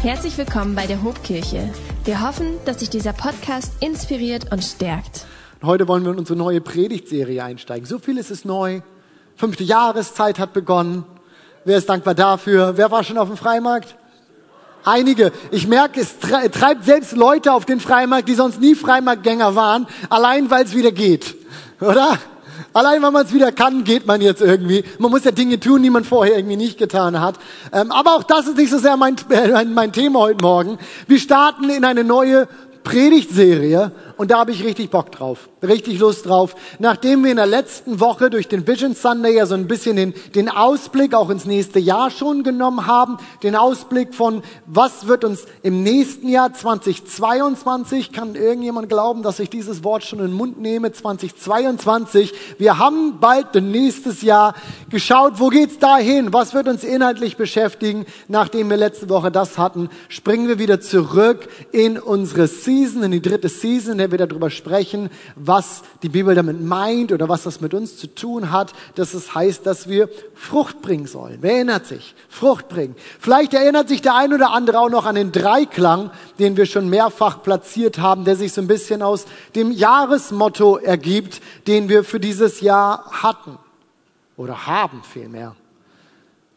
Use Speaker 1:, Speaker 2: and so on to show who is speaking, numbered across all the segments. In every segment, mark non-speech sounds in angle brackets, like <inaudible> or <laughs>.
Speaker 1: Herzlich willkommen bei der Hobkirche. Wir hoffen, dass sich dieser Podcast inspiriert und stärkt.
Speaker 2: Heute wollen wir in unsere neue Predigtserie einsteigen. So viel ist es neu. Fünfte Jahreszeit hat begonnen. Wer ist dankbar dafür? Wer war schon auf dem Freimarkt? Einige. Ich merke, es treibt selbst Leute auf den Freimarkt, die sonst nie Freimarktgänger waren, allein weil es wieder geht. Oder? Allein weil man es wieder kann, geht man jetzt irgendwie. Man muss ja Dinge tun, die man vorher irgendwie nicht getan hat. Ähm, aber auch das ist nicht so sehr mein, äh, <laughs> mein, mein Thema heute Morgen. Wir starten in eine neue Predigtserie und da habe ich richtig Bock drauf, richtig Lust drauf. Nachdem wir in der letzten Woche durch den Vision Sunday ja so ein bisschen den, den Ausblick auch ins nächste Jahr schon genommen haben, den Ausblick von, was wird uns im nächsten Jahr 2022, kann irgendjemand glauben, dass ich dieses Wort schon in den Mund nehme, 2022. Wir haben bald nächstes Jahr geschaut, wo geht's dahin, was wird uns inhaltlich beschäftigen. Nachdem wir letzte Woche das hatten, springen wir wieder zurück in unsere Season, in die dritte Season, wir darüber sprechen, was die Bibel damit meint oder was das mit uns zu tun hat, dass es heißt, dass wir Frucht bringen sollen. Wer erinnert sich? Frucht bringen. Vielleicht erinnert sich der ein oder andere auch noch an den Dreiklang, den wir schon mehrfach platziert haben, der sich so ein bisschen aus dem Jahresmotto ergibt, den wir für dieses Jahr hatten. Oder haben vielmehr.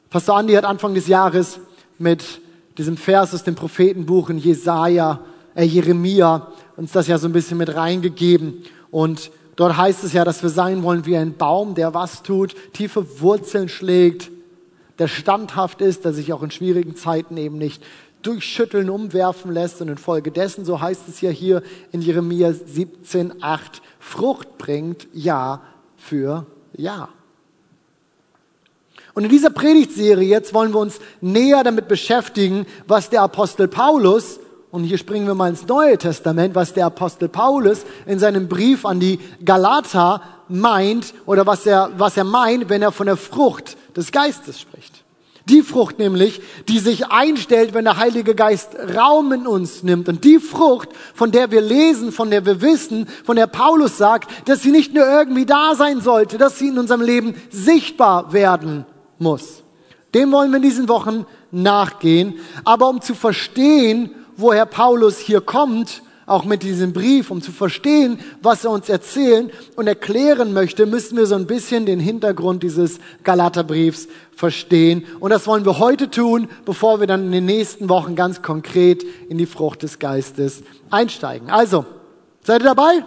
Speaker 2: Pastor Andi hat Anfang des Jahres mit diesem Vers aus dem Prophetenbuch in Jesaja, äh Jeremia uns das ja so ein bisschen mit reingegeben. Und dort heißt es ja, dass wir sein wollen wie ein Baum, der was tut, tiefe Wurzeln schlägt, der standhaft ist, der sich auch in schwierigen Zeiten eben nicht durchschütteln, umwerfen lässt und infolgedessen, so heißt es ja hier in Jeremia 17, 8, Frucht bringt Jahr für Jahr. Und in dieser Predigtserie jetzt wollen wir uns näher damit beschäftigen, was der Apostel Paulus und hier springen wir mal ins Neue Testament, was der Apostel Paulus in seinem Brief an die Galater meint oder was er, was er meint, wenn er von der Frucht des Geistes spricht. Die Frucht nämlich, die sich einstellt, wenn der Heilige Geist Raum in uns nimmt. Und die Frucht, von der wir lesen, von der wir wissen, von der Paulus sagt, dass sie nicht nur irgendwie da sein sollte, dass sie in unserem Leben sichtbar werden muss. Dem wollen wir in diesen Wochen nachgehen. Aber um zu verstehen, woher Paulus hier kommt, auch mit diesem Brief, um zu verstehen, was er uns erzählen und erklären möchte, müssen wir so ein bisschen den Hintergrund dieses Galaterbriefs verstehen. Und das wollen wir heute tun, bevor wir dann in den nächsten Wochen ganz konkret in die Frucht des Geistes einsteigen. Also, seid ihr dabei?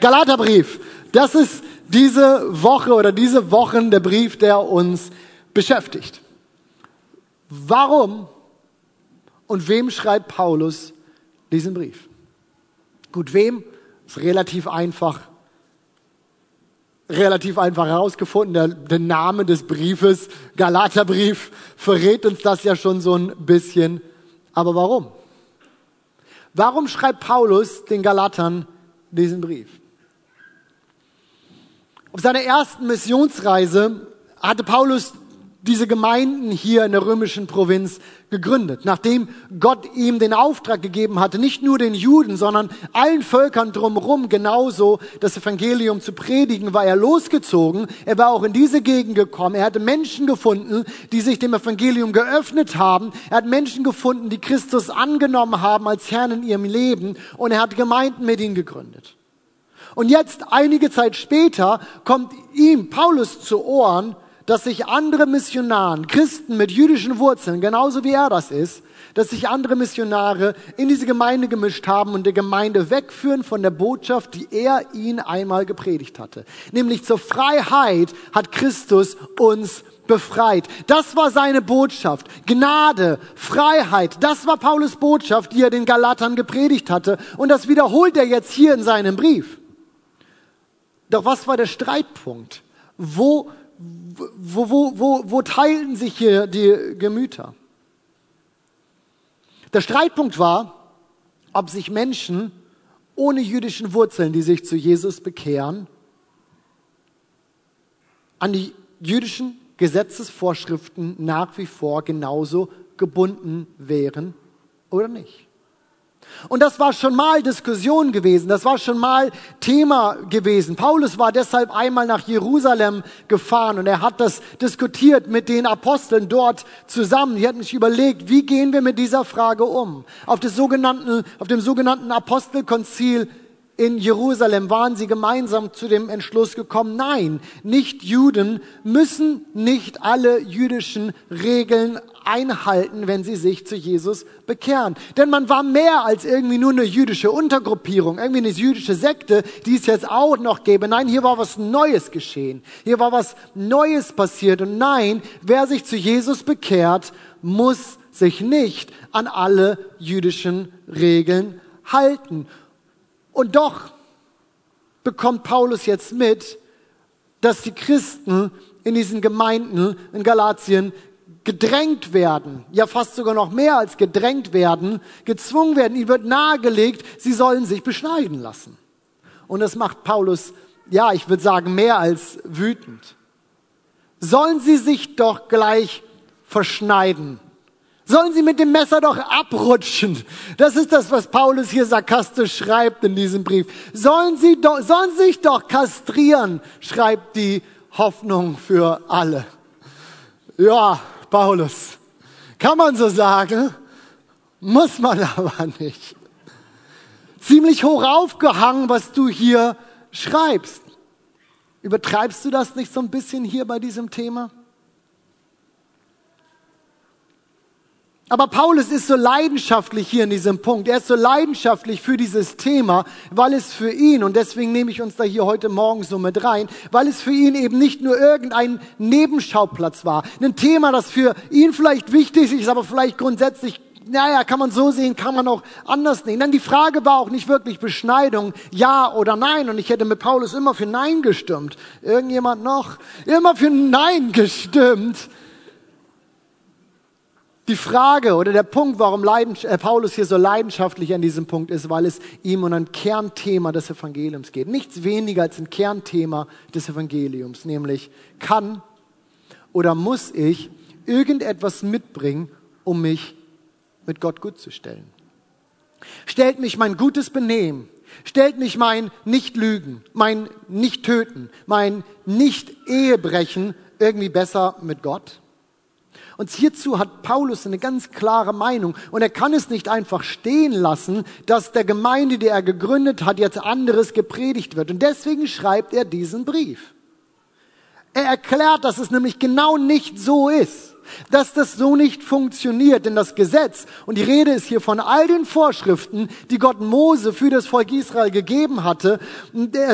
Speaker 2: Galaterbrief. Das ist diese Woche oder diese Wochen der Brief, der uns beschäftigt. Warum und wem schreibt Paulus diesen Brief? Gut, wem? Ist relativ einfach, relativ einfach herausgefunden. Der, der Name des Briefes, Galaterbrief, verrät uns das ja schon so ein bisschen. Aber warum? Warum schreibt Paulus den Galatern diesen Brief? Auf seiner ersten Missionsreise hatte Paulus diese Gemeinden hier in der römischen Provinz gegründet, nachdem Gott ihm den Auftrag gegeben hatte, nicht nur den Juden, sondern allen Völkern drumherum genauso das Evangelium zu predigen, war er losgezogen. Er war auch in diese Gegend gekommen. Er hatte Menschen gefunden, die sich dem Evangelium geöffnet haben. Er hat Menschen gefunden, die Christus angenommen haben als Herrn in ihrem Leben und er hat Gemeinden mit ihnen gegründet. Und jetzt, einige Zeit später, kommt ihm, Paulus, zu Ohren, dass sich andere Missionaren, Christen mit jüdischen Wurzeln, genauso wie er das ist, dass sich andere Missionare in diese Gemeinde gemischt haben und der Gemeinde wegführen von der Botschaft, die er ihnen einmal gepredigt hatte. Nämlich zur Freiheit hat Christus uns befreit. Das war seine Botschaft. Gnade, Freiheit, das war Paulus Botschaft, die er den Galatern gepredigt hatte. Und das wiederholt er jetzt hier in seinem Brief. Doch was war der Streitpunkt? Wo wo, wo, wo, wo teilten sich hier die Gemüter? Der Streitpunkt war, ob sich Menschen ohne jüdischen Wurzeln, die sich zu Jesus bekehren, an die jüdischen Gesetzesvorschriften nach wie vor genauso gebunden wären oder nicht. Und das war schon mal Diskussion gewesen, das war schon mal Thema gewesen. Paulus war deshalb einmal nach Jerusalem gefahren und er hat das diskutiert mit den Aposteln dort zusammen. Die hatten sich überlegt, wie gehen wir mit dieser Frage um? Auf, sogenannten, auf dem sogenannten Apostelkonzil in Jerusalem waren sie gemeinsam zu dem Entschluss gekommen, nein, nicht Juden müssen nicht alle jüdischen Regeln einhalten, wenn sie sich zu Jesus bekehren. Denn man war mehr als irgendwie nur eine jüdische Untergruppierung, irgendwie eine jüdische Sekte, die es jetzt auch noch gäbe. Nein, hier war was Neues geschehen. Hier war was Neues passiert. Und nein, wer sich zu Jesus bekehrt, muss sich nicht an alle jüdischen Regeln halten. Und doch bekommt Paulus jetzt mit, dass die Christen in diesen Gemeinden in Galatien gedrängt werden, ja fast sogar noch mehr als gedrängt werden, gezwungen werden, ihnen wird nahegelegt, sie sollen sich beschneiden lassen. Und das macht Paulus, ja, ich würde sagen, mehr als wütend. Sollen sie sich doch gleich verschneiden sollen sie mit dem Messer doch abrutschen. Das ist das, was Paulus hier sarkastisch schreibt in diesem Brief. Sollen sie doch, sollen sich doch kastrieren, schreibt die Hoffnung für alle. Ja, Paulus, kann man so sagen, muss man aber nicht. Ziemlich hoch aufgehangen, was du hier schreibst. Übertreibst du das nicht so ein bisschen hier bei diesem Thema? Aber Paulus ist so leidenschaftlich hier in diesem Punkt. Er ist so leidenschaftlich für dieses Thema, weil es für ihn, und deswegen nehme ich uns da hier heute Morgen so mit rein, weil es für ihn eben nicht nur irgendein Nebenschauplatz war. Ein Thema, das für ihn vielleicht wichtig ist, aber vielleicht grundsätzlich naja, kann man so sehen, kann man auch anders nehmen. Denn die Frage war auch nicht wirklich Beschneidung, ja oder nein. Und ich hätte mit Paulus immer für Nein gestimmt. Irgendjemand noch? Immer für Nein gestimmt. Die Frage oder der Punkt, warum äh, Paulus hier so leidenschaftlich an diesem Punkt ist, weil es ihm um ein Kernthema des Evangeliums geht. Nichts weniger als ein Kernthema des Evangeliums, nämlich kann oder muss ich irgendetwas mitbringen, um mich mit Gott gut zu stellen. Stellt mich mein gutes Benehmen, stellt mich mein Nicht-Lügen, mein Nicht-Töten, mein Nicht-Ehebrechen irgendwie besser mit Gott? Und hierzu hat Paulus eine ganz klare Meinung. Und er kann es nicht einfach stehen lassen, dass der Gemeinde, die er gegründet hat, jetzt anderes gepredigt wird. Und deswegen schreibt er diesen Brief. Er erklärt, dass es nämlich genau nicht so ist dass das so nicht funktioniert, denn das Gesetz, und die Rede ist hier von all den Vorschriften, die Gott Mose für das Volk Israel gegeben hatte,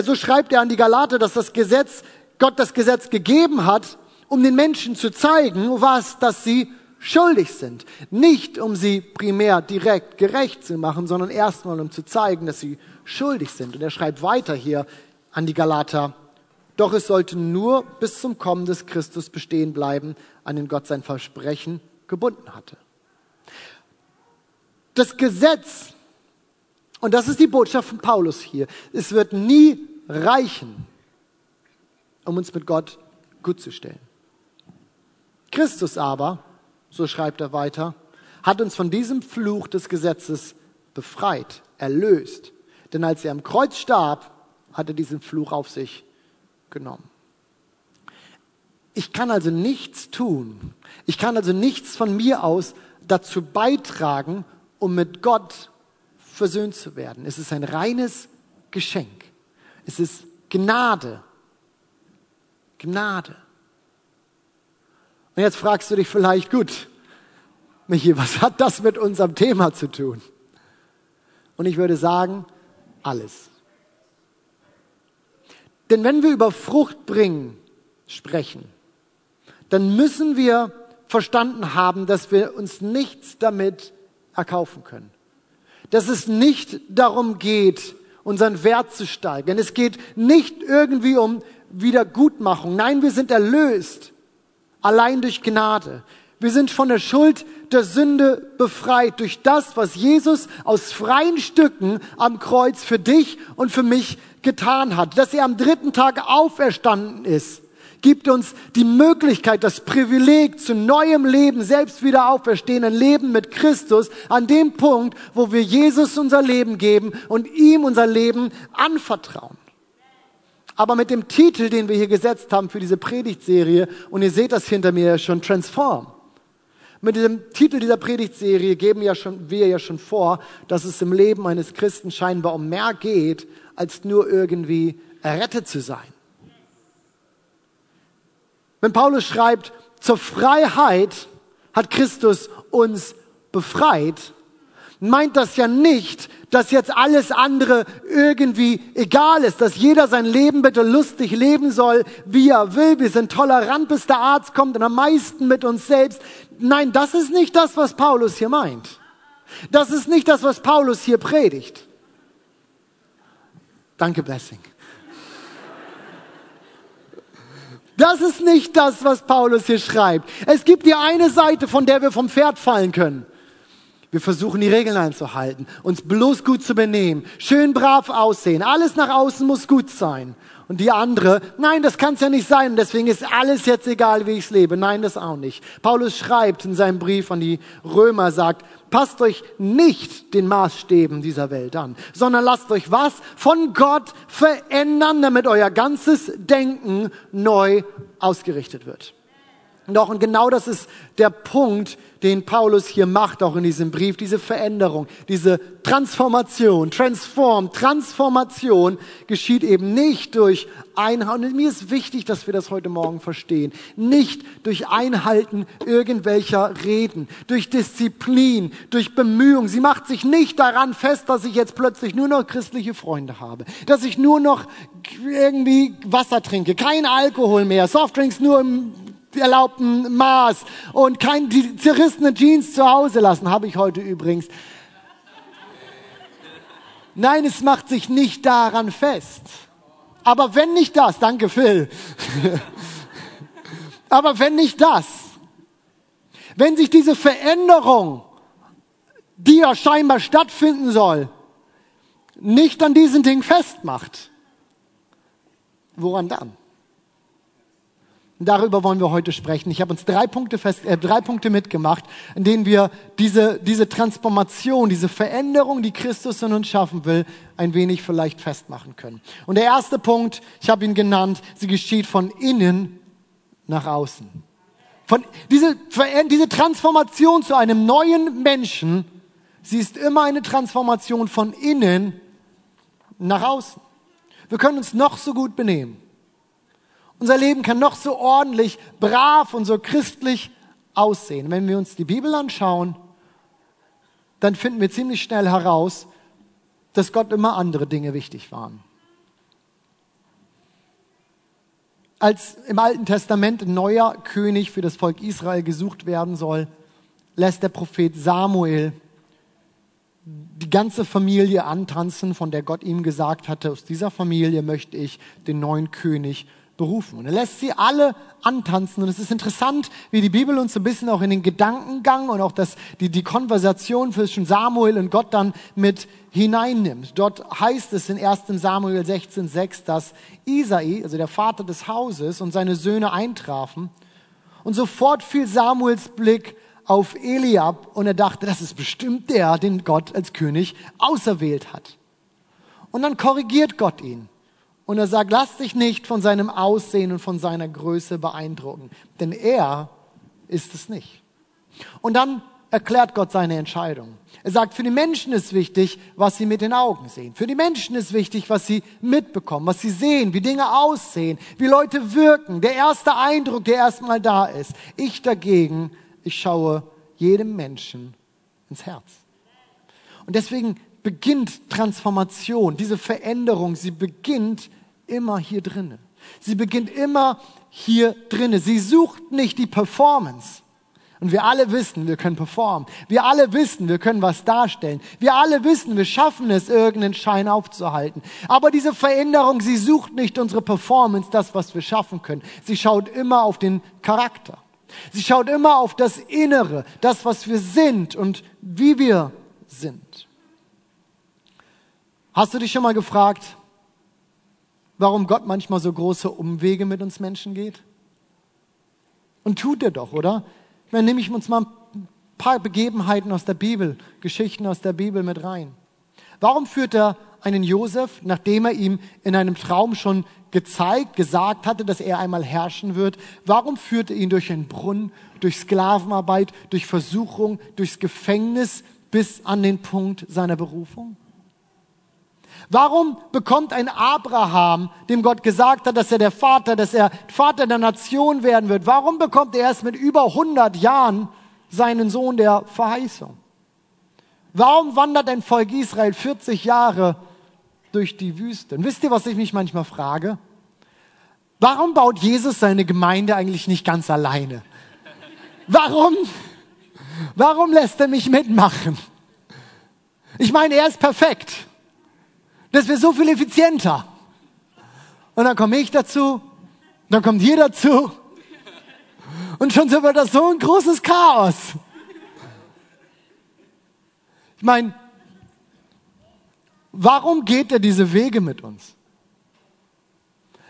Speaker 2: so schreibt er an die Galater, dass das Gesetz, Gott das Gesetz gegeben hat, um den Menschen zu zeigen, was, dass sie schuldig sind. Nicht, um sie primär direkt gerecht zu machen, sondern erstmal, um zu zeigen, dass sie schuldig sind. Und er schreibt weiter hier an die Galater, doch es sollte nur bis zum Kommen des Christus bestehen bleiben, an den Gott sein Versprechen gebunden hatte. Das Gesetz, und das ist die Botschaft von Paulus hier, es wird nie reichen, um uns mit Gott gut zu stellen. Christus aber, so schreibt er weiter, hat uns von diesem Fluch des Gesetzes befreit, erlöst. Denn als er am Kreuz starb, hat er diesen Fluch auf sich genommen. Ich kann also nichts tun. Ich kann also nichts von mir aus dazu beitragen, um mit Gott versöhnt zu werden. Es ist ein reines Geschenk. Es ist Gnade. Gnade. Und jetzt fragst du dich vielleicht, gut, Michi, was hat das mit unserem Thema zu tun? Und ich würde sagen, alles. Denn wenn wir über Frucht bringen sprechen, dann müssen wir verstanden haben, dass wir uns nichts damit erkaufen können. Dass es nicht darum geht, unseren Wert zu steigern. Es geht nicht irgendwie um Wiedergutmachung. Nein, wir sind erlöst allein durch Gnade. Wir sind von der Schuld der Sünde befreit durch das, was Jesus aus freien Stücken am Kreuz für dich und für mich getan hat. Dass er am dritten Tag auferstanden ist, gibt uns die Möglichkeit, das Privileg zu neuem Leben, selbst wieder auferstehen, ein Leben mit Christus, an dem Punkt, wo wir Jesus unser Leben geben und ihm unser Leben anvertrauen. Aber mit dem Titel, den wir hier gesetzt haben für diese Predigtserie, und ihr seht das hinter mir schon, Transform. Mit dem Titel dieser Predigtserie geben ja schon, wir ja schon vor, dass es im Leben eines Christen scheinbar um mehr geht, als nur irgendwie errettet zu sein. Wenn Paulus schreibt, zur Freiheit hat Christus uns befreit, meint das ja nicht, dass jetzt alles andere irgendwie egal ist, dass jeder sein Leben bitte lustig leben soll, wie er will. Wir sind tolerant, bis der Arzt kommt und am meisten mit uns selbst. Nein, das ist nicht das, was Paulus hier meint. Das ist nicht das, was Paulus hier predigt. Danke, Blessing. Das ist nicht das, was Paulus hier schreibt. Es gibt die eine Seite, von der wir vom Pferd fallen können. Wir versuchen die Regeln einzuhalten, uns bloß gut zu benehmen, schön brav aussehen. Alles nach außen muss gut sein. Und die andere, nein, das kann es ja nicht sein. Deswegen ist alles jetzt egal, wie ich lebe. Nein, das auch nicht. Paulus schreibt in seinem Brief an die Römer, sagt, passt euch nicht den Maßstäben dieser Welt an, sondern lasst euch was von Gott verändern, damit euer ganzes Denken neu ausgerichtet wird. Doch, und genau das ist der Punkt, den Paulus hier macht, auch in diesem Brief, diese Veränderung, diese Transformation, Transform, Transformation geschieht eben nicht durch Einhalten, und mir ist wichtig, dass wir das heute Morgen verstehen, nicht durch Einhalten irgendwelcher Reden, durch Disziplin, durch Bemühung. Sie macht sich nicht daran fest, dass ich jetzt plötzlich nur noch christliche Freunde habe, dass ich nur noch irgendwie Wasser trinke, kein Alkohol mehr, Softdrinks nur im erlaubten Maß und kein die zerrissene Jeans zu Hause lassen, habe ich heute übrigens. Nein, es macht sich nicht daran fest. Aber wenn nicht das, danke Phil. <laughs> Aber wenn nicht das, wenn sich diese Veränderung, die ja scheinbar stattfinden soll, nicht an diesen Ding festmacht, woran dann? Darüber wollen wir heute sprechen. Ich habe uns drei Punkte, fest, äh, drei Punkte mitgemacht, in denen wir diese, diese Transformation, diese Veränderung, die Christus in uns schaffen will, ein wenig vielleicht festmachen können. Und der erste Punkt, ich habe ihn genannt, sie geschieht von innen nach außen. Von, diese, diese Transformation zu einem neuen Menschen, sie ist immer eine Transformation von innen nach außen. Wir können uns noch so gut benehmen. Unser Leben kann noch so ordentlich, brav und so christlich aussehen. Wenn wir uns die Bibel anschauen, dann finden wir ziemlich schnell heraus, dass Gott immer andere Dinge wichtig waren. Als im Alten Testament ein neuer König für das Volk Israel gesucht werden soll, lässt der Prophet Samuel die ganze Familie antanzen, von der Gott ihm gesagt hatte, aus dieser Familie möchte ich den neuen König berufen. Und er lässt sie alle antanzen. Und es ist interessant, wie die Bibel uns so ein bisschen auch in den Gedankengang und auch das, die, die Konversation zwischen Samuel und Gott dann mit hineinnimmt. Dort heißt es in 1 Samuel 16,6, dass Isai, also der Vater des Hauses, und seine Söhne eintrafen. Und sofort fiel Samuels Blick auf Eliab und er dachte, das ist bestimmt der, den Gott als König auserwählt hat. Und dann korrigiert Gott ihn. Und er sagt, lass dich nicht von seinem Aussehen und von seiner Größe beeindrucken, denn er ist es nicht. Und dann erklärt Gott seine Entscheidung. Er sagt, für die Menschen ist wichtig, was sie mit den Augen sehen. Für die Menschen ist wichtig, was sie mitbekommen, was sie sehen, wie Dinge aussehen, wie Leute wirken. Der erste Eindruck, der erstmal da ist. Ich dagegen, ich schaue jedem Menschen ins Herz. Und deswegen beginnt Transformation, diese Veränderung, sie beginnt immer hier drinnen. Sie beginnt immer hier drinnen. Sie sucht nicht die Performance. Und wir alle wissen, wir können performen. Wir alle wissen, wir können was darstellen. Wir alle wissen, wir schaffen es, irgendeinen Schein aufzuhalten. Aber diese Veränderung, sie sucht nicht unsere Performance, das, was wir schaffen können. Sie schaut immer auf den Charakter. Sie schaut immer auf das Innere, das, was wir sind und wie wir sind. Hast du dich schon mal gefragt, warum Gott manchmal so große Umwege mit uns Menschen geht? Und tut er doch, oder? Dann nehme ich uns mal ein paar Begebenheiten aus der Bibel, Geschichten aus der Bibel mit rein. Warum führt er einen Josef, nachdem er ihm in einem Traum schon gezeigt, gesagt hatte, dass er einmal herrschen wird? Warum führt er ihn durch einen Brunnen, durch Sklavenarbeit, durch Versuchung, durchs Gefängnis bis an den Punkt seiner Berufung? Warum bekommt ein Abraham, dem Gott gesagt hat, dass er der Vater, dass er Vater der Nation werden wird, warum bekommt er erst mit über 100 Jahren seinen Sohn der Verheißung? Warum wandert ein Volk Israel 40 Jahre durch die Wüste? Und wisst ihr, was ich mich manchmal frage? Warum baut Jesus seine Gemeinde eigentlich nicht ganz alleine? Warum? Warum lässt er mich mitmachen? Ich meine, er ist perfekt. Das wäre so viel effizienter. Und dann komme ich dazu, dann kommt ihr dazu. Und schon so wird das so ein großes Chaos. Ich meine, warum geht er diese Wege mit uns?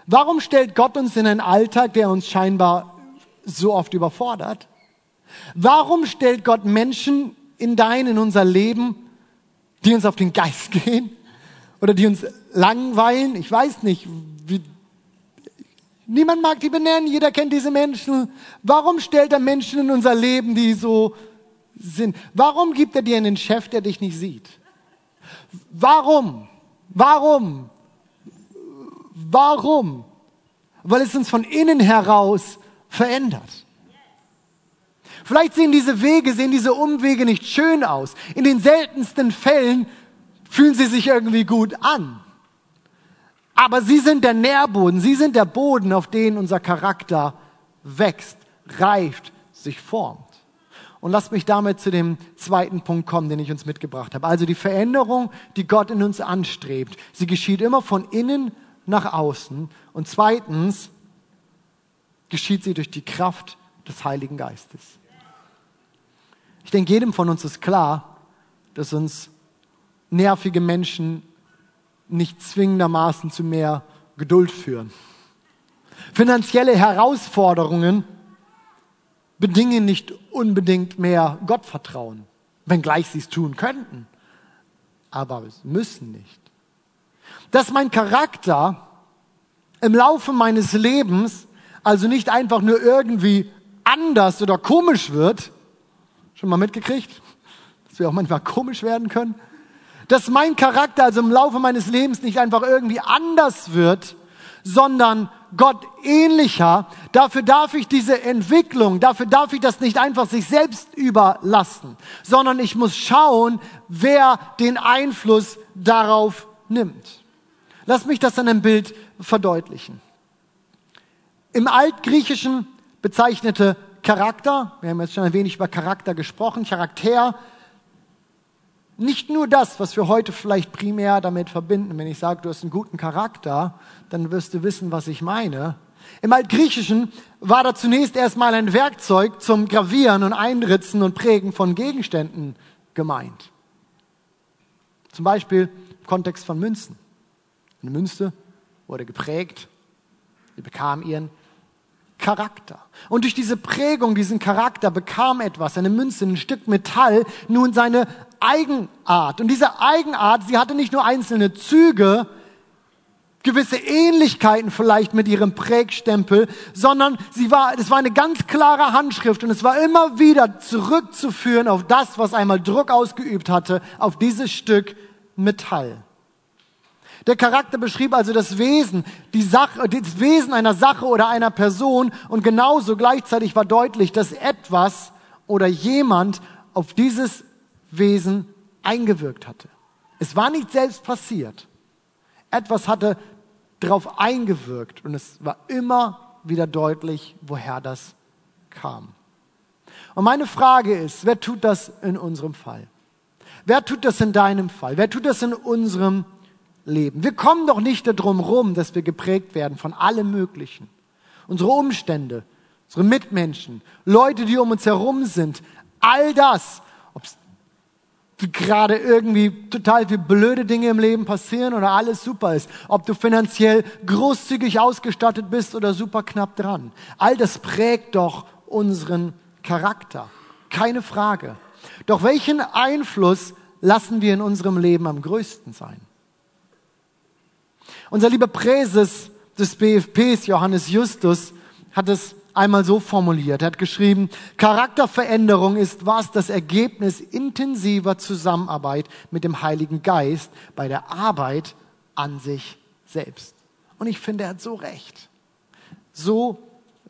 Speaker 2: Warum stellt Gott uns in einen Alltag, der uns scheinbar so oft überfordert? Warum stellt Gott Menschen in dein, in unser Leben, die uns auf den Geist <laughs> gehen? Oder die uns langweilen. Ich weiß nicht, wie, niemand mag die benennen, jeder kennt diese Menschen. Warum stellt er Menschen in unser Leben, die so sind? Warum gibt er dir einen Chef, der dich nicht sieht? Warum? Warum? Warum? Weil es uns von innen heraus verändert. Vielleicht sehen diese Wege, sehen diese Umwege nicht schön aus. In den seltensten Fällen fühlen sie sich irgendwie gut an. Aber sie sind der Nährboden, sie sind der Boden, auf den unser Charakter wächst, reift, sich formt. Und lasst mich damit zu dem zweiten Punkt kommen, den ich uns mitgebracht habe. Also die Veränderung, die Gott in uns anstrebt, sie geschieht immer von innen nach außen. Und zweitens geschieht sie durch die Kraft des Heiligen Geistes. Ich denke, jedem von uns ist klar, dass uns nervige Menschen nicht zwingendermaßen zu mehr Geduld führen. Finanzielle Herausforderungen bedingen nicht unbedingt mehr Gottvertrauen, wenngleich sie es tun könnten, aber es müssen nicht. Dass mein Charakter im Laufe meines Lebens also nicht einfach nur irgendwie anders oder komisch wird, schon mal mitgekriegt, dass wir auch manchmal komisch werden können, dass mein Charakter also im Laufe meines Lebens nicht einfach irgendwie anders wird, sondern Gott ähnlicher. Dafür darf ich diese Entwicklung, dafür darf ich das nicht einfach sich selbst überlassen, sondern ich muss schauen, wer den Einfluss darauf nimmt. Lass mich das an einem Bild verdeutlichen. Im Altgriechischen bezeichnete Charakter, wir haben jetzt schon ein wenig über Charakter gesprochen, Charakter nicht nur das, was wir heute vielleicht primär damit verbinden. Wenn ich sage, du hast einen guten Charakter, dann wirst du wissen, was ich meine. Im Altgriechischen war da zunächst erstmal ein Werkzeug zum Gravieren und Einritzen und Prägen von Gegenständen gemeint. Zum Beispiel im Kontext von Münzen. Eine Münze wurde geprägt, sie bekam ihren Charakter. Und durch diese Prägung, diesen Charakter bekam etwas, eine Münze, ein Stück Metall, nun seine Eigenart. Und diese Eigenart, sie hatte nicht nur einzelne Züge, gewisse Ähnlichkeiten vielleicht mit ihrem Prägstempel, sondern sie war, es war eine ganz klare Handschrift und es war immer wieder zurückzuführen auf das, was einmal Druck ausgeübt hatte, auf dieses Stück Metall. Der Charakter beschrieb also das Wesen, die Sache, das Wesen einer Sache oder einer Person und genauso gleichzeitig war deutlich, dass etwas oder jemand auf dieses Wesen eingewirkt hatte. Es war nicht selbst passiert. Etwas hatte darauf eingewirkt und es war immer wieder deutlich, woher das kam. Und meine Frage ist, wer tut das in unserem Fall? Wer tut das in deinem Fall? Wer tut das in unserem leben. Wir kommen doch nicht darum rum, dass wir geprägt werden von allem Möglichen. Unsere Umstände, unsere Mitmenschen, Leute, die um uns herum sind, all das, ob gerade irgendwie total viele blöde Dinge im Leben passieren oder alles super ist, ob du finanziell großzügig ausgestattet bist oder super knapp dran. All das prägt doch unseren Charakter. Keine Frage. Doch welchen Einfluss lassen wir in unserem Leben am größten sein? Unser lieber Präses des BFPs, Johannes Justus, hat es einmal so formuliert. Er hat geschrieben, Charakterveränderung ist was das Ergebnis intensiver Zusammenarbeit mit dem Heiligen Geist bei der Arbeit an sich selbst. Und ich finde, er hat so recht. So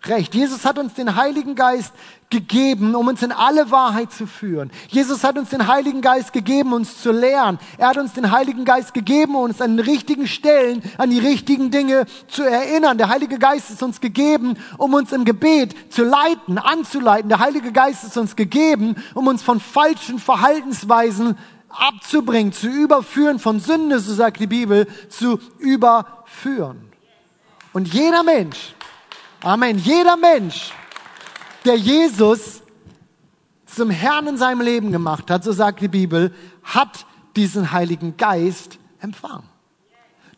Speaker 2: recht. Jesus hat uns den Heiligen Geist gegeben, um uns in alle Wahrheit zu führen. Jesus hat uns den Heiligen Geist gegeben, uns zu lehren. Er hat uns den Heiligen Geist gegeben, uns an den richtigen Stellen, an die richtigen Dinge zu erinnern. Der Heilige Geist ist uns gegeben, um uns im Gebet zu leiten, anzuleiten. Der Heilige Geist ist uns gegeben, um uns von falschen Verhaltensweisen abzubringen, zu überführen, von Sünde, so sagt die Bibel, zu überführen. Und jeder Mensch, Amen. Jeder Mensch, der Jesus zum Herrn in seinem Leben gemacht hat, so sagt die Bibel, hat diesen Heiligen Geist empfangen.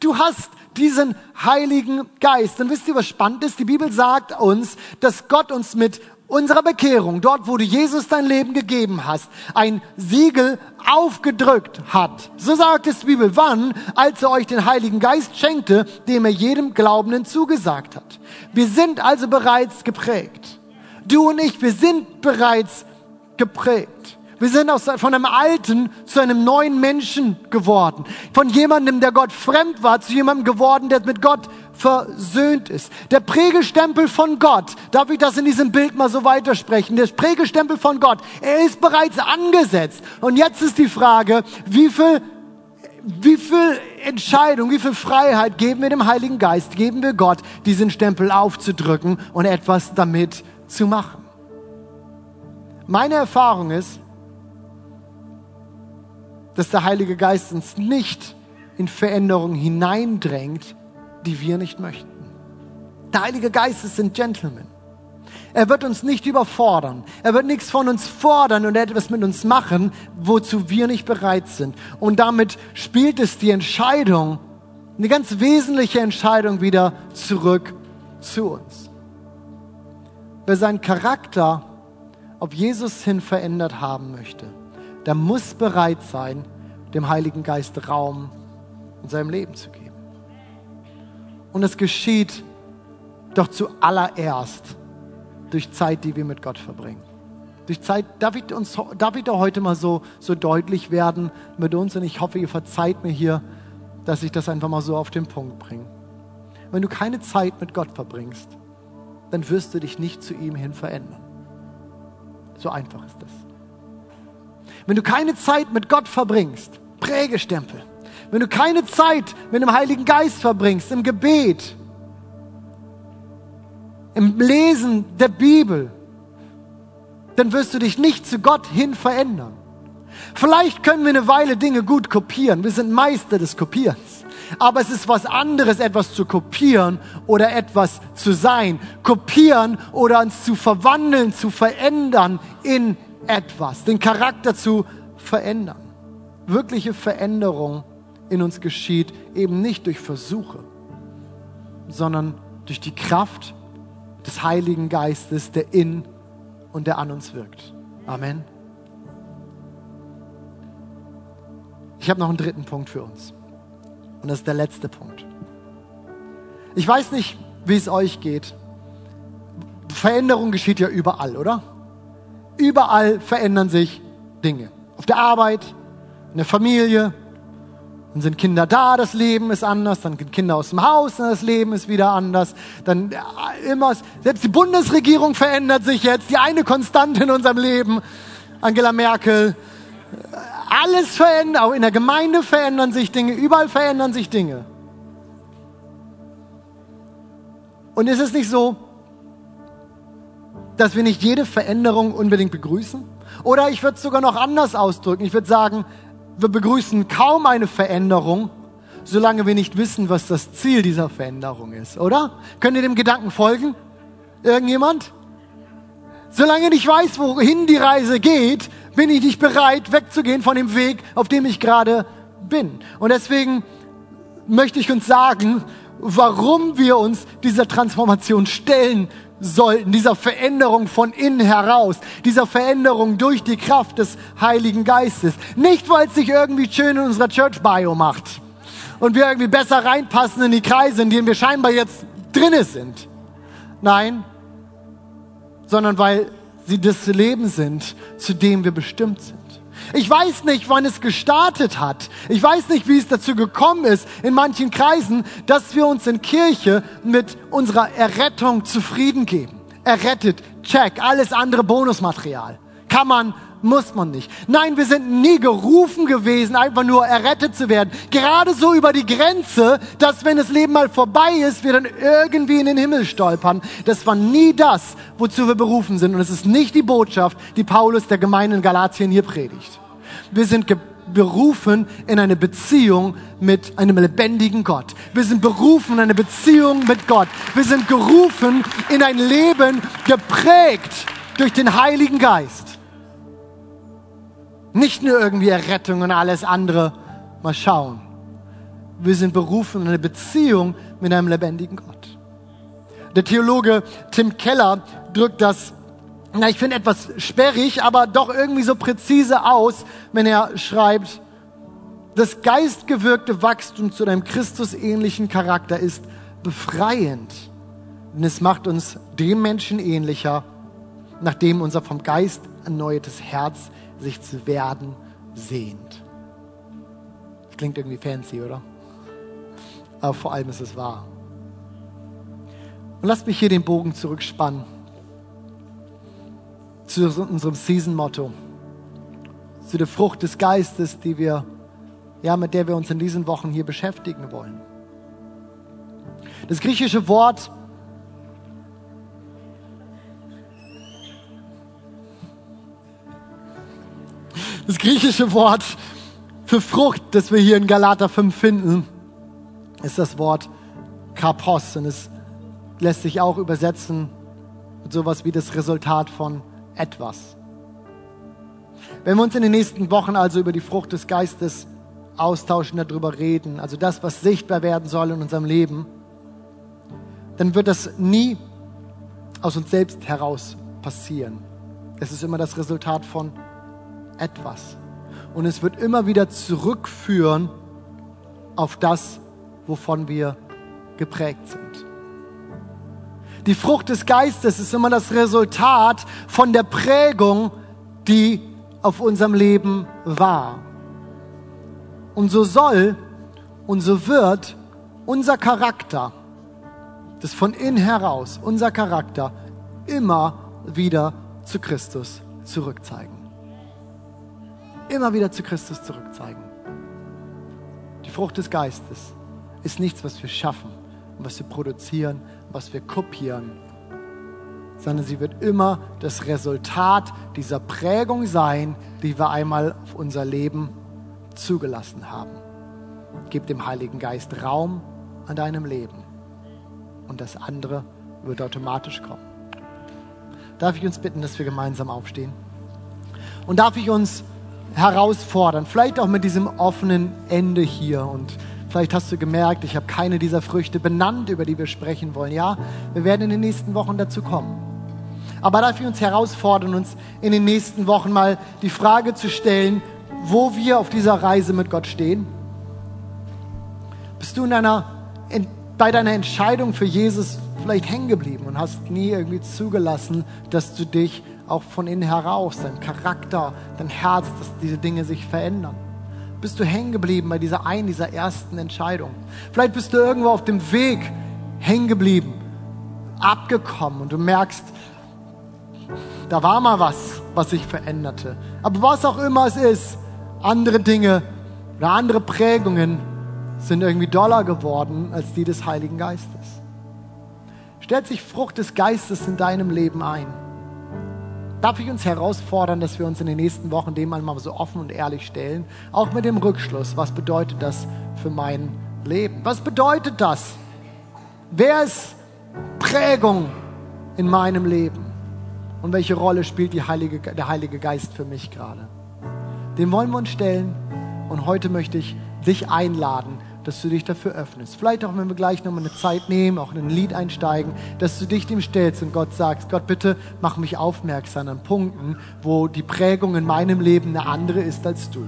Speaker 2: Du hast diesen Heiligen Geist. Und wisst ihr, was spannend ist? Die Bibel sagt uns, dass Gott uns mit unserer Bekehrung, dort wo du Jesus dein Leben gegeben hast, ein Siegel aufgedrückt hat. So sagt es die Bibel. Wann? Als er euch den Heiligen Geist schenkte, dem er jedem Glaubenden zugesagt hat. Wir sind also bereits geprägt. Du und ich, wir sind bereits geprägt. Wir sind aus, von einem alten zu einem neuen Menschen geworden. Von jemandem, der Gott fremd war, zu jemandem geworden, der mit Gott versöhnt ist. Der Prägestempel von Gott, darf ich das in diesem Bild mal so weitersprechen? Der Prägestempel von Gott, er ist bereits angesetzt. Und jetzt ist die Frage, wie viel, wie viel Entscheidung, wie viel Freiheit geben wir dem Heiligen Geist, geben wir Gott, diesen Stempel aufzudrücken und etwas damit zu machen? Meine Erfahrung ist, dass der Heilige Geist uns nicht in Veränderung hineindrängt, die wir nicht möchten. Der Heilige Geist ist ein Gentleman. Er wird uns nicht überfordern. Er wird nichts von uns fordern und etwas mit uns machen, wozu wir nicht bereit sind. Und damit spielt es die Entscheidung, eine ganz wesentliche Entscheidung wieder zurück zu uns. Wer seinen Charakter auf Jesus hin verändert haben möchte, der muss bereit sein, dem Heiligen Geist Raum in seinem Leben zu geben. Und es geschieht doch zuallererst durch Zeit, die wir mit Gott verbringen. Durch Zeit, darf ich, uns, darf ich da heute mal so, so deutlich werden mit uns und ich hoffe, ihr verzeiht mir hier, dass ich das einfach mal so auf den Punkt bringe. Wenn du keine Zeit mit Gott verbringst, dann wirst du dich nicht zu ihm hin verändern. So einfach ist das. Wenn du keine Zeit mit Gott verbringst, Prägestempel, wenn du keine Zeit mit dem Heiligen Geist verbringst, im Gebet, im Lesen der Bibel, dann wirst du dich nicht zu Gott hin verändern. Vielleicht können wir eine Weile Dinge gut kopieren. Wir sind Meister des Kopierens. Aber es ist was anderes, etwas zu kopieren oder etwas zu sein. Kopieren oder uns zu verwandeln, zu verändern in etwas. Den Charakter zu verändern. Wirkliche Veränderung in uns geschieht, eben nicht durch Versuche, sondern durch die Kraft des Heiligen Geistes, der in und der an uns wirkt. Amen. Ich habe noch einen dritten Punkt für uns. Und das ist der letzte Punkt. Ich weiß nicht, wie es euch geht. Veränderung geschieht ja überall, oder? Überall verändern sich Dinge. Auf der Arbeit, in der Familie, dann sind Kinder da, das Leben ist anders. Dann sind Kinder aus dem Haus, das Leben ist wieder anders. Dann äh, immer, selbst die Bundesregierung verändert sich jetzt. Die eine Konstante in unserem Leben, Angela Merkel. Alles verändert, auch in der Gemeinde verändern sich Dinge, überall verändern sich Dinge. Und ist es nicht so, dass wir nicht jede Veränderung unbedingt begrüßen? Oder ich würde es sogar noch anders ausdrücken. Ich würde sagen, wir begrüßen kaum eine Veränderung, solange wir nicht wissen, was das Ziel dieser Veränderung ist, oder? Könnt ihr dem Gedanken folgen? Irgendjemand? Solange ich weiß, wohin die Reise geht, bin ich nicht bereit, wegzugehen von dem Weg, auf dem ich gerade bin. Und deswegen möchte ich uns sagen, warum wir uns dieser Transformation stellen sollten, dieser Veränderung von innen heraus, dieser Veränderung durch die Kraft des Heiligen Geistes. Nicht, weil es sich irgendwie schön in unserer Church Bio macht und wir irgendwie besser reinpassen in die Kreise, in denen wir scheinbar jetzt drinne sind. Nein, sondern weil sie das Leben sind, zu dem wir bestimmt sind. Ich weiß nicht, wann es gestartet hat. Ich weiß nicht, wie es dazu gekommen ist in manchen Kreisen, dass wir uns in Kirche mit unserer Errettung zufrieden geben. Errettet, check, alles andere Bonusmaterial. Kann man muss man nicht. Nein, wir sind nie gerufen gewesen, einfach nur errettet zu werden. Gerade so über die Grenze, dass wenn das Leben mal vorbei ist, wir dann irgendwie in den Himmel stolpern. Das war nie das, wozu wir berufen sind. Und es ist nicht die Botschaft, die Paulus der Gemeinde in Galatien hier predigt. Wir sind berufen in eine Beziehung mit einem lebendigen Gott. Wir sind berufen in eine Beziehung mit Gott. Wir sind gerufen in ein Leben geprägt durch den Heiligen Geist. Nicht nur irgendwie Errettung und alles andere. Mal schauen. Wir sind berufen in eine Beziehung mit einem lebendigen Gott. Der Theologe Tim Keller drückt das, na, ich finde etwas sperrig, aber doch irgendwie so präzise aus, wenn er schreibt, das geistgewirkte Wachstum zu einem Christusähnlichen Charakter ist befreiend, denn es macht uns dem Menschen ähnlicher, nachdem unser vom Geist erneuertes Herz sich zu werden sehnt. Das klingt irgendwie fancy, oder? Aber vor allem ist es wahr. Und lasst mich hier den Bogen zurückspannen zu unserem Season-Motto, zu der Frucht des Geistes, die wir, ja, mit der wir uns in diesen Wochen hier beschäftigen wollen. Das griechische Wort Das griechische Wort für Frucht, das wir hier in Galater 5 finden, ist das Wort Karpos. Und es lässt sich auch übersetzen mit sowas wie das Resultat von etwas. Wenn wir uns in den nächsten Wochen also über die Frucht des Geistes austauschen, darüber reden, also das, was sichtbar werden soll in unserem Leben, dann wird das nie aus uns selbst heraus passieren. Es ist immer das Resultat von etwas. Und es wird immer wieder zurückführen auf das, wovon wir geprägt sind. Die Frucht des Geistes ist immer das Resultat von der Prägung, die auf unserem Leben war. Und so soll und so wird unser Charakter, das von innen heraus, unser Charakter, immer wieder zu Christus zurückzeigen immer wieder zu Christus zurückzeigen. Die Frucht des Geistes ist nichts, was wir schaffen und was wir produzieren, was wir kopieren, sondern sie wird immer das Resultat dieser Prägung sein, die wir einmal auf unser Leben zugelassen haben. Gib dem Heiligen Geist Raum an deinem Leben und das andere wird automatisch kommen. Darf ich uns bitten, dass wir gemeinsam aufstehen? Und darf ich uns herausfordern. Vielleicht auch mit diesem offenen Ende hier. Und vielleicht hast du gemerkt, ich habe keine dieser Früchte benannt, über die wir sprechen wollen. Ja, wir werden in den nächsten Wochen dazu kommen. Aber darf ich uns herausfordern, uns in den nächsten Wochen mal die Frage zu stellen, wo wir auf dieser Reise mit Gott stehen? Bist du in deiner, in, bei deiner Entscheidung für Jesus vielleicht hängen geblieben und hast nie irgendwie zugelassen, dass du dich auch von innen heraus, dein Charakter, dein Herz, dass diese Dinge sich verändern? Bist du hängen geblieben bei dieser einen, dieser ersten Entscheidung? Vielleicht bist du irgendwo auf dem Weg hängen geblieben, abgekommen und du merkst, da war mal was, was sich veränderte. Aber was auch immer es ist, andere Dinge oder andere Prägungen sind irgendwie doller geworden als die des Heiligen Geistes. Stellt sich Frucht des Geistes in deinem Leben ein? Darf ich uns herausfordern, dass wir uns in den nächsten Wochen dem einmal so offen und ehrlich stellen, auch mit dem Rückschluss, was bedeutet das für mein Leben? Was bedeutet das? Wer ist Prägung in meinem Leben? Und welche Rolle spielt Heilige, der Heilige Geist für mich gerade? Dem wollen wir uns stellen. Und heute möchte ich dich einladen, dass du dich dafür öffnest. Vielleicht auch, wenn wir gleich nochmal eine Zeit nehmen, auch in ein Lied einsteigen, dass du dich dem stellst und Gott sagst, Gott, bitte mach mich aufmerksam an Punkten, wo die Prägung in meinem Leben eine andere ist als du.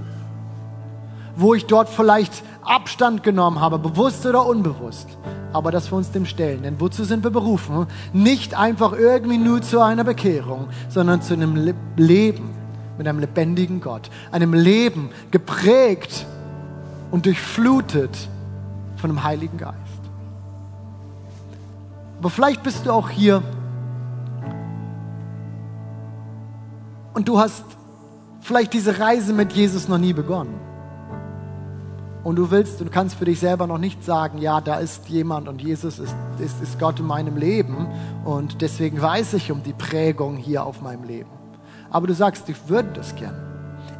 Speaker 2: Wo ich dort vielleicht Abstand genommen habe, bewusst oder unbewusst. Aber dass wir uns dem stellen. Denn wozu sind wir berufen? Nicht einfach irgendwie nur zu einer Bekehrung, sondern zu einem Leben mit einem lebendigen Gott. Einem Leben geprägt und durchflutet von dem Heiligen Geist. Aber vielleicht bist du auch hier und du hast vielleicht diese Reise mit Jesus noch nie begonnen. Und du willst und kannst für dich selber noch nicht sagen, ja, da ist jemand und Jesus ist, ist, ist Gott in meinem Leben und deswegen weiß ich um die Prägung hier auf meinem Leben. Aber du sagst, ich würde das gerne.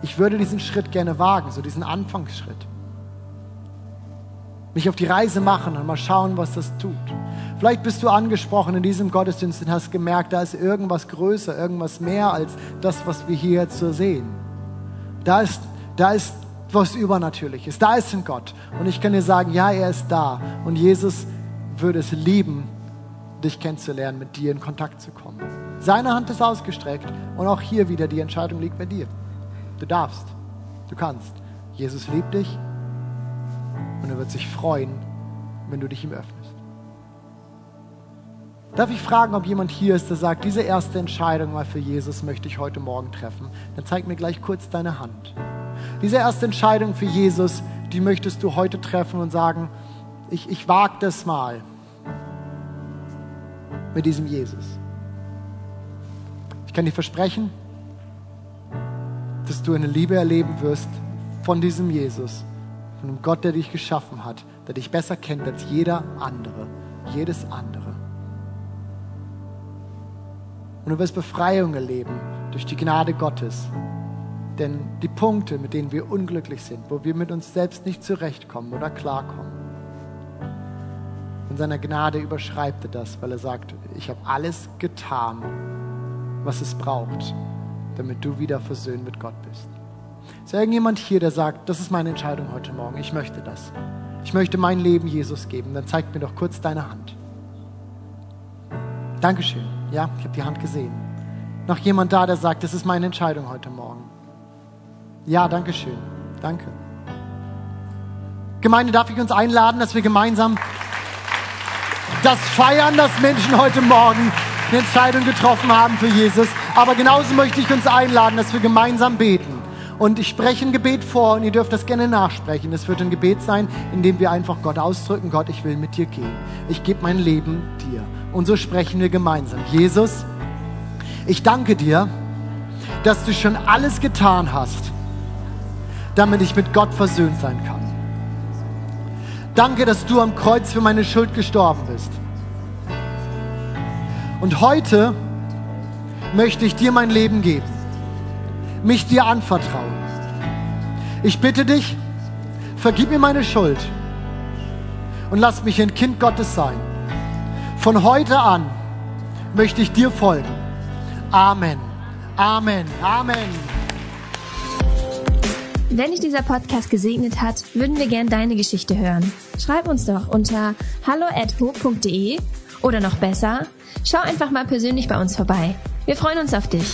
Speaker 2: Ich würde diesen Schritt gerne wagen, so diesen Anfangsschritt mich auf die Reise machen und mal schauen, was das tut. Vielleicht bist du angesprochen in diesem Gottesdienst und hast gemerkt, da ist irgendwas größer, irgendwas mehr als das, was wir hier jetzt so sehen. Da ist, da ist was Übernatürliches, da ist ein Gott. Und ich kann dir sagen, ja, er ist da. Und Jesus würde es lieben, dich kennenzulernen, mit dir in Kontakt zu kommen. Seine Hand ist ausgestreckt und auch hier wieder die Entscheidung liegt bei dir. Du darfst, du kannst. Jesus liebt dich und er wird sich freuen, wenn du dich ihm öffnest. Darf ich fragen, ob jemand hier ist, der sagt, diese erste Entscheidung mal für Jesus möchte ich heute Morgen treffen? Dann zeig mir gleich kurz deine Hand. Diese erste Entscheidung für Jesus, die möchtest du heute treffen und sagen, ich, ich wage das mal mit diesem Jesus. Ich kann dir versprechen, dass du eine Liebe erleben wirst von diesem Jesus von einem Gott, der dich geschaffen hat, der dich besser kennt als jeder andere, jedes andere. Und du wirst Befreiung erleben durch die Gnade Gottes. Denn die Punkte, mit denen wir unglücklich sind, wo wir mit uns selbst nicht zurechtkommen oder klarkommen, in seiner Gnade überschreibt er das, weil er sagt, ich habe alles getan, was es braucht, damit du wieder versöhnt mit Gott bist. Ist irgendjemand hier, der sagt, das ist meine Entscheidung heute Morgen, ich möchte das. Ich möchte mein Leben Jesus geben. Dann zeig mir doch kurz deine Hand. Dankeschön. Ja, ich habe die Hand gesehen. Noch jemand da, der sagt, das ist meine Entscheidung heute Morgen. Ja, Dankeschön. Danke. Gemeinde, darf ich uns einladen, dass wir gemeinsam das feiern, dass Menschen heute Morgen eine Entscheidung getroffen haben für Jesus. Aber genauso möchte ich uns einladen, dass wir gemeinsam beten. Und ich spreche ein Gebet vor und ihr dürft das gerne nachsprechen. Es wird ein Gebet sein, in dem wir einfach Gott ausdrücken, Gott, ich will mit dir gehen. Ich gebe mein Leben dir. Und so sprechen wir gemeinsam. Jesus, ich danke dir, dass du schon alles getan hast, damit ich mit Gott versöhnt sein kann. Danke, dass du am Kreuz für meine Schuld gestorben bist. Und heute möchte ich dir mein Leben geben mich dir anvertrauen. Ich bitte dich, vergib mir meine Schuld und lass mich ein Kind Gottes sein. Von heute an möchte ich dir folgen. Amen. Amen. Amen.
Speaker 1: Wenn dich dieser Podcast gesegnet hat, würden wir gern deine Geschichte hören. Schreib uns doch unter hallo@ho.de oder noch besser, schau einfach mal persönlich bei uns vorbei. Wir freuen uns auf dich.